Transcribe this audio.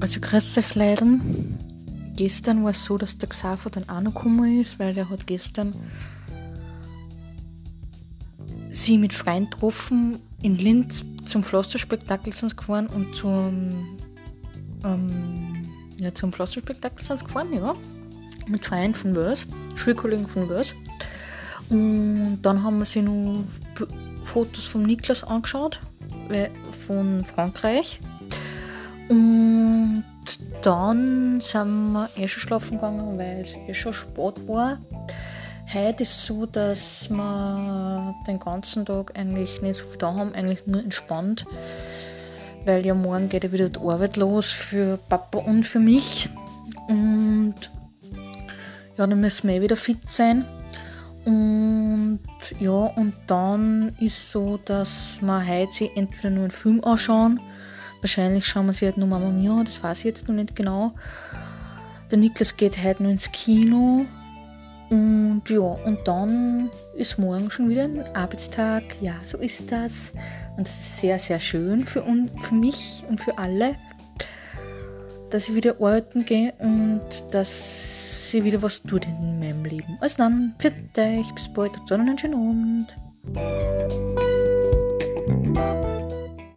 Also grüß euch Leiden. Gestern war es so, dass der Xaver dann auch noch gekommen ist, weil er hat gestern sie mit Freunden getroffen in Linz zum Pflasterspektakel sind sie gefahren und zum ähm, ja, zum Pflasterspektakel sind sie gefahren, ja. Mit Freunden von Wels, Schulkollegen von Wels. Und dann haben wir sie noch Fotos von Niklas angeschaut, von Frankreich. Und dann sind wir eh schon schlafen gegangen, weil es eh schon Sport war. Heute ist es so, dass wir den ganzen Tag eigentlich nicht so viel da haben, eigentlich nur entspannt, weil ja morgen geht ja wieder die Arbeit los für Papa und für mich. Und ja, dann müssen wir eh wieder fit sein. Und ja, und dann ist so, dass wir heute entweder nur einen Film anschauen Wahrscheinlich schauen wir sie halt nur Mama Mia, das weiß ich jetzt noch nicht genau. Der Niklas geht heute noch ins Kino. Und ja, und dann ist morgen schon wieder ein Arbeitstag. Ja, so ist das. Und das ist sehr, sehr schön für, un für mich und für alle, dass ich wieder arbeiten gehe und dass sie wieder was tut in meinem Leben. Also dann, für euch, bis bald, habt einen schönen Abend.